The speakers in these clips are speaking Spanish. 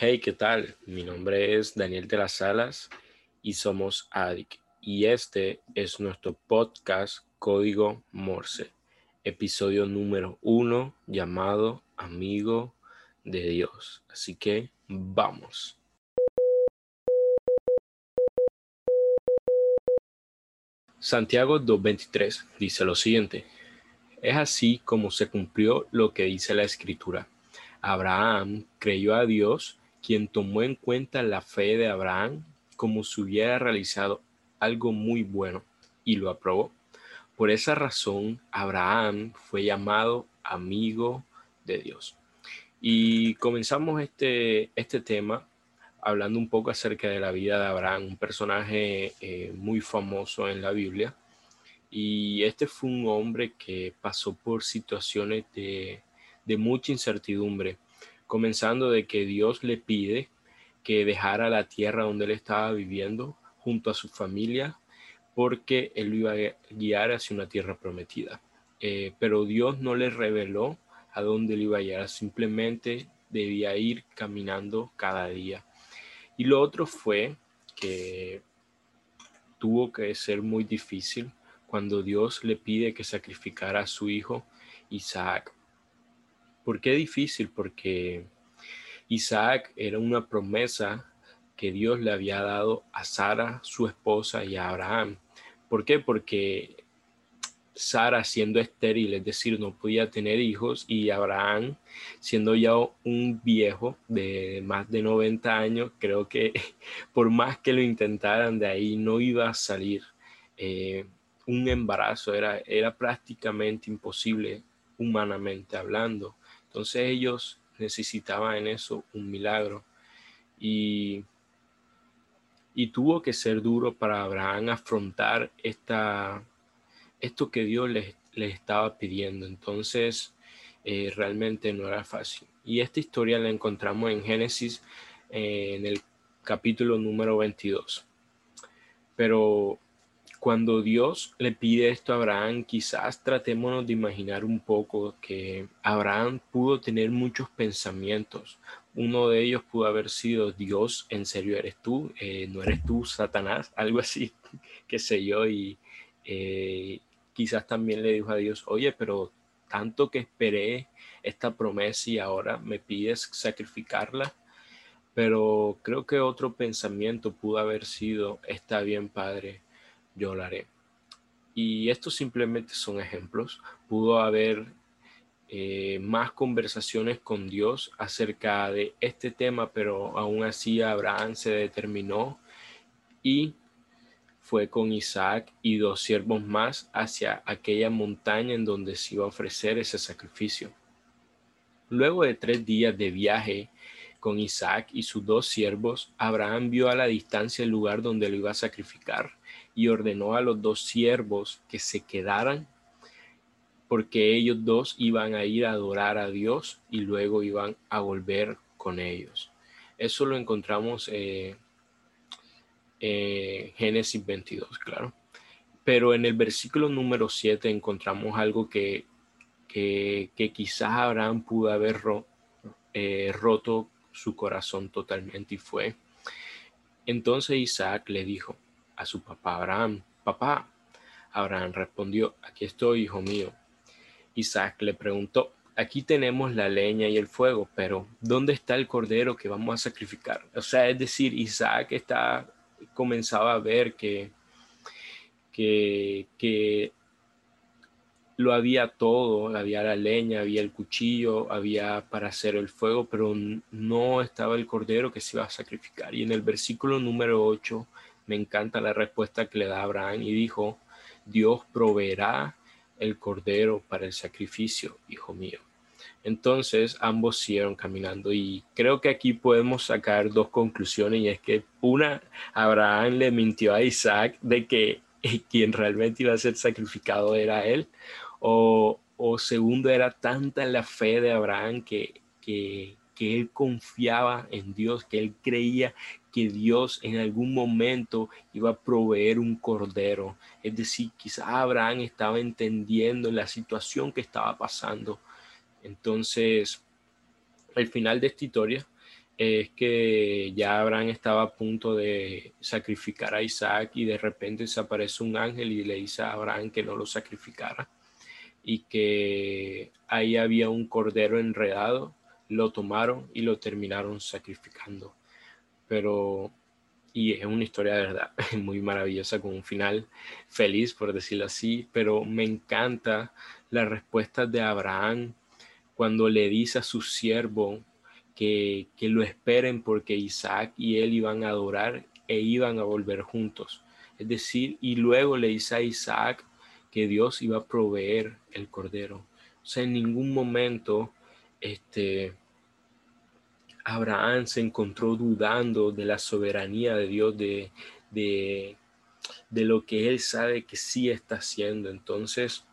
Hey, ¿qué tal? Mi nombre es Daniel de las Salas y somos ADIC y este es nuestro podcast Código Morse, episodio número uno llamado Amigo de Dios. Así que vamos. Santiago 2.23 dice lo siguiente, es así como se cumplió lo que dice la escritura. Abraham creyó a Dios, quien tomó en cuenta la fe de Abraham como si hubiera realizado algo muy bueno y lo aprobó. Por esa razón, Abraham fue llamado amigo de Dios. Y comenzamos este, este tema hablando un poco acerca de la vida de Abraham, un personaje eh, muy famoso en la Biblia. Y este fue un hombre que pasó por situaciones de, de mucha incertidumbre, comenzando de que Dios le pide que dejara la tierra donde él estaba viviendo junto a su familia, porque él iba a guiar hacia una tierra prometida. Eh, pero Dios no le reveló a dónde él iba a llegar, simplemente debía ir caminando cada día. Y lo otro fue que tuvo que ser muy difícil cuando Dios le pide que sacrificara a su hijo Isaac. ¿Por qué difícil? Porque Isaac era una promesa que Dios le había dado a Sara, su esposa, y a Abraham. ¿Por qué? Porque Sara siendo estéril, es decir, no podía tener hijos, y Abraham siendo ya un viejo de más de 90 años, creo que por más que lo intentaran de ahí no iba a salir. Eh, un embarazo era, era prácticamente imposible humanamente hablando. Entonces ellos necesitaban en eso un milagro. Y, y tuvo que ser duro para Abraham afrontar esta, esto que Dios les, estaba pidiendo. Entonces, eh, realmente no era fácil. Y esta historia la encontramos en Génesis, eh, en el capítulo número 22. Pero cuando Dios le pide esto a Abraham, quizás tratémonos de imaginar un poco que Abraham pudo tener muchos pensamientos. Uno de ellos pudo haber sido, Dios, ¿en serio eres tú? Eh, ¿No eres tú, Satanás? Algo así, qué sé yo. Y, quizás también le dijo a Dios, oye, pero tanto que esperé esta promesa y ahora me pides sacrificarla. Pero creo que otro pensamiento pudo haber sido, está bien, Padre, yo lo haré. Y estos simplemente son ejemplos. Pudo haber eh, más conversaciones con Dios acerca de este tema, pero aún así Abraham se determinó y fue con Isaac y dos siervos más hacia aquella montaña en donde se iba a ofrecer ese sacrificio. Luego de tres días de viaje con Isaac y sus dos siervos, Abraham vio a la distancia el lugar donde lo iba a sacrificar y ordenó a los dos siervos que se quedaran porque ellos dos iban a ir a adorar a Dios y luego iban a volver con ellos. Eso lo encontramos eh, eh, Génesis 22, claro. Pero en el versículo número 7 encontramos algo que, que, quizás Abraham pudo haber eh, roto su corazón totalmente y fue. Entonces Isaac le dijo a su papá Abraham, papá, Abraham respondió, aquí estoy, hijo mío. Isaac le preguntó, aquí tenemos la leña y el fuego, pero ¿dónde está el cordero que vamos a sacrificar? O sea, es decir, Isaac está comenzaba a ver que, que, lo había todo, había la leña, había el cuchillo, había para hacer el fuego, pero no estaba el cordero que se iba a sacrificar. Y en el versículo número 8 me encanta la respuesta que le da Abraham y dijo, Dios proveerá el cordero para el sacrificio, hijo mío. Entonces ambos siguieron caminando y creo que aquí podemos sacar dos conclusiones y es que una, Abraham le mintió a Isaac de que quien realmente iba a ser sacrificado era él o, segundo era tanta la fe de Abraham que, que, que él confiaba en Dios, que él creía que Dios en algún momento iba a proveer un cordero. Es decir, quizás Abraham estaba entendiendo la situación que estaba pasando entonces, al final de esta historia, es que ya Abraham estaba a punto de sacrificar a Isaac y de repente se aparece un ángel y le dice a Abraham que no lo sacrificara y que ahí había un cordero enredado, lo tomaron y lo terminaron sacrificando. Pero, y es una historia de verdad muy maravillosa con un final feliz, por decirlo así, pero me encanta la respuesta de Abraham cuando le dice a su siervo, que, lo esperen porque Isaac y él iban a adorar e iban a volver juntos. Es decir, y luego le dice a Isaac Dios iba a proveer el cordero. O sea, en ningún momento este, Abraham se encontró dudando de la soberanía de Dios, de, de, de lo que él sabe que sí está haciendo. Entonces,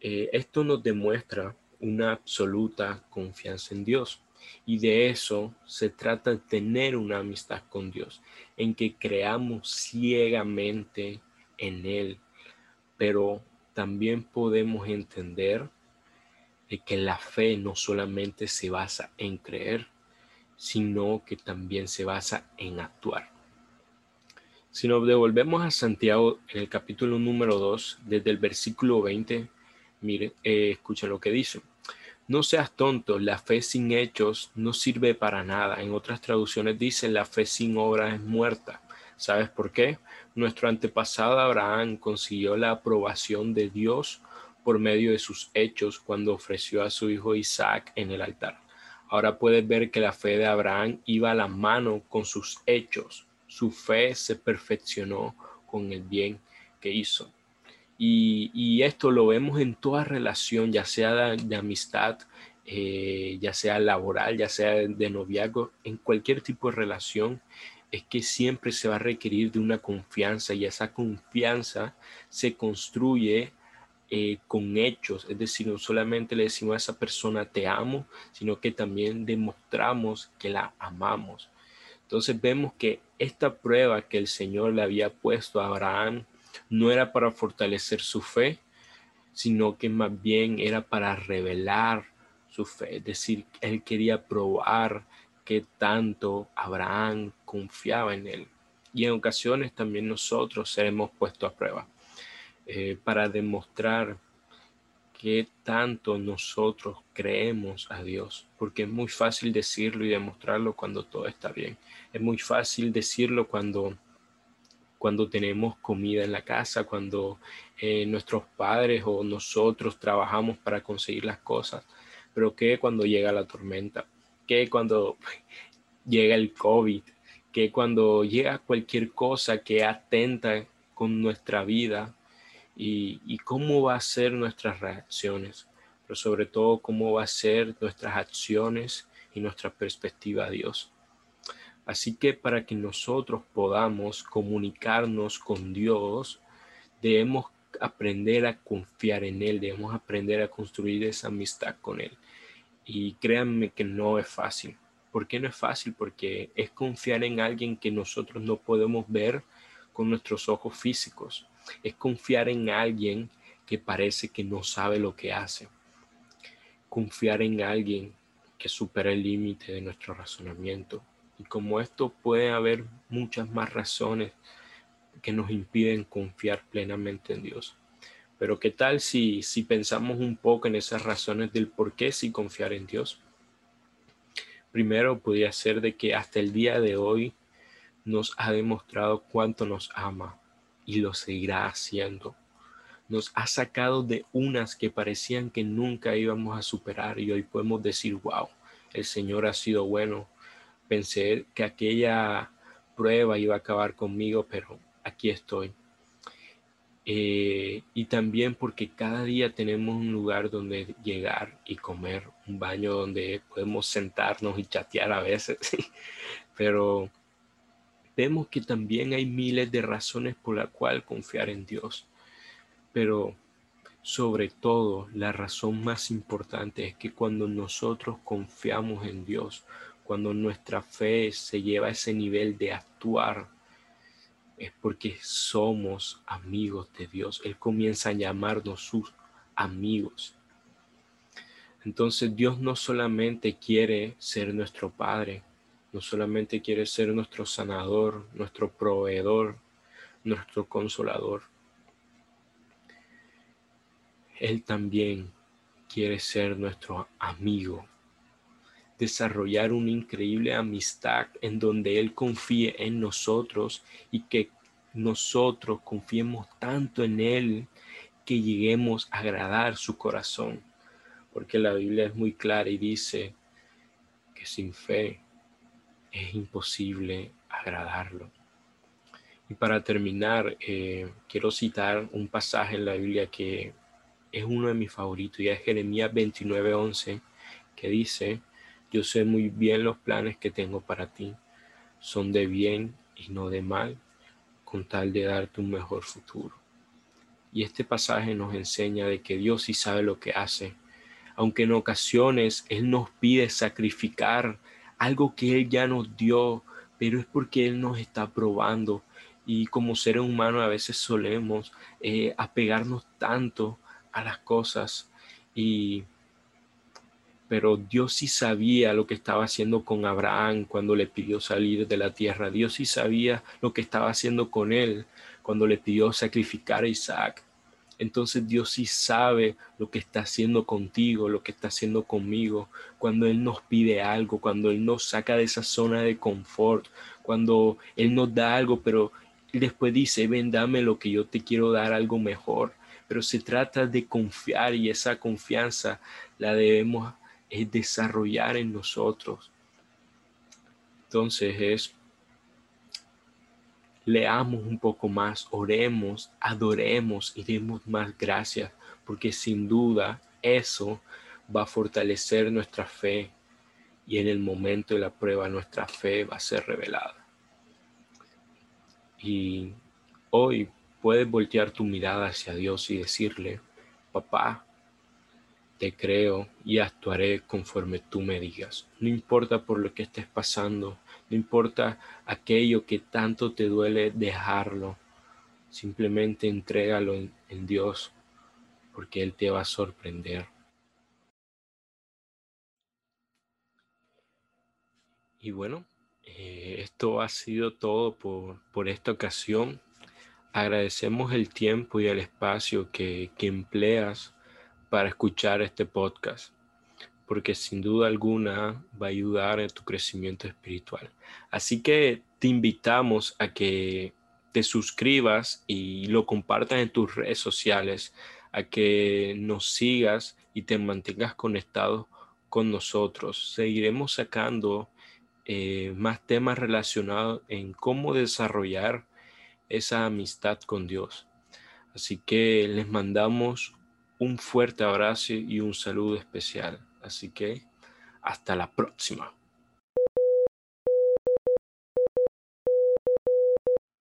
eh, esto nos demuestra una absoluta confianza en Dios. Y de eso se trata de tener una amistad con Dios, en que creamos ciegamente en Él, pero también podemos entender de que la fe no solamente se basa en creer, sino que también se basa en actuar. Si nos devolvemos a Santiago en el capítulo número 2, desde el versículo 20, mire, eh, escucha lo que dice. No seas tonto, la fe sin hechos no sirve para nada. En otras traducciones dicen la fe sin obra es muerta. ¿Sabes por qué? Nuestro antepasado Abraham consiguió la aprobación de Dios por medio de sus hechos cuando ofreció a su hijo Isaac en el altar. Ahora puedes ver que la fe de Abraham iba a la mano con sus hechos. Su fe se perfeccionó con el bien que hizo. Y, esto lo vemos en toda relación, ya sea de, amistad, eh, ya sea laboral, ya sea de, noviazgo, en cualquier tipo de relación, es que siempre se va a requerir de una confianza y esa confianza se construye eh, con hechos, es decir, no solamente le decimos a esa persona te amo, sino que también demostramos que la amamos. Entonces vemos que esta prueba que el Señor le había puesto a Abraham no era para fortalecer su fe, sino que más bien era para revelar su fe. Es decir, él quería probar que tanto Abraham confiaba en él. Y en ocasiones también nosotros seremos puestos a prueba eh, para demostrar que tanto nosotros creemos a Dios, porque es muy fácil decirlo y demostrarlo cuando todo está bien. Es muy fácil decirlo cuando cuando tenemos comida en la casa, cuando eh, nuestros padres o nosotros trabajamos para conseguir las cosas, pero ¿qué cuando llega la tormenta? ¿Qué cuando llega el COVID? ¿Qué cuando llega cualquier cosa que atenta con nuestra vida? Y, y cómo va a ser nuestras reacciones, pero sobre todo cómo va a ser nuestras acciones y nuestra perspectiva a Dios. Así que para que nosotros podamos comunicarnos con Dios, debemos aprender a confiar en Él, debemos aprender a construir esa amistad con Él. Y créanme que no es fácil. ¿Por qué no es fácil? Porque es confiar en alguien que nosotros no podemos ver con nuestros ojos físicos. Es confiar en alguien que parece que no sabe lo que hace. Confiar en alguien que supera el límite de nuestro razonamiento. Y como esto puede haber muchas más razones que nos impiden confiar plenamente en Dios. Pero ¿qué tal si, si pensamos un poco en esas razones del por qué sí confiar en Dios? Primero podría ser de que hasta el día de hoy nos ha demostrado cuánto nos ama y lo seguirá haciendo. Nos ha sacado de unas que parecían que nunca íbamos a superar y hoy podemos decir, wow, el Señor ha sido bueno, Pensé que aquella prueba iba a acabar conmigo, pero aquí estoy. Eh, y también porque cada día tenemos un lugar donde llegar y comer, un baño donde podemos sentarnos y chatear a veces, pero vemos que también hay miles de razones por la cual confiar en Dios. Pero sobre todo, la razón más importante es que cuando nosotros confiamos en Dios, cuando nuestra fe se lleva a ese nivel de actuar, es porque somos amigos de Dios. Él comienza a llamarnos sus amigos. Entonces Dios no solamente quiere ser nuestro Padre, no solamente quiere ser nuestro sanador, nuestro proveedor, nuestro consolador. Él también quiere ser nuestro amigo, desarrollar una increíble amistad en donde Él confíe en nosotros y que nosotros confiemos tanto en Él que lleguemos a agradar su corazón. Porque la Biblia es muy clara y dice que sin fe es imposible agradarlo. Y para terminar, eh, quiero citar un pasaje en la Biblia que es uno de mis favoritos y es Jeremías 29:11, que dice, yo sé muy bien los planes que tengo para ti, son de bien y no de mal, con tal de darte un mejor futuro. Y este pasaje nos enseña de que Dios sí sabe lo que hace, aunque en ocasiones Él nos pide sacrificar algo que Él ya nos dio, pero es porque Él nos está probando. Y como seres humanos a veces solemos eh, apegarnos tanto a las cosas y pero Dios sí sabía lo que estaba haciendo con Abraham cuando le pidió salir de la tierra. Dios sí sabía lo que estaba haciendo con él cuando le pidió sacrificar a Isaac. Entonces Dios sí sabe lo que está haciendo contigo, lo que está haciendo conmigo, cuando Él nos pide algo, cuando Él nos saca de esa zona de confort, cuando Él nos da algo, pero después dice, ven, dame lo que yo te quiero dar, algo mejor. Pero se trata de confiar y esa confianza la debemos eh, desarrollar en nosotros. Entonces es, leamos un poco más, oremos, adoremos y demos más gracias, porque sin duda eso va a fortalecer nuestra fe y en el momento de la prueba nuestra fe va a ser revelada. Y hoy puedes voltear tu mirada hacia Dios y decirle, papá, te creo y actuaré conforme tú me digas. No importa por lo que estés pasando, no importa aquello que tanto te duele dejarlo, simplemente entrégalo en, Dios, porque Él te va a sorprender. Y bueno, eh, esto ha sido todo por, por, esta ocasión. Agradecemos el tiempo y el espacio que, que empleas para escuchar este podcast, porque sin duda alguna va a ayudar en tu crecimiento espiritual. Así que te invitamos a que te suscribas y lo compartas en tus redes sociales, a que nos sigas y te mantengas conectado con nosotros. Seguiremos sacando eh, más temas relacionados en cómo desarrollar esa amistad con Dios. Así que les mandamos un fuerte abrazo y un saludo especial. Así que hasta la próxima.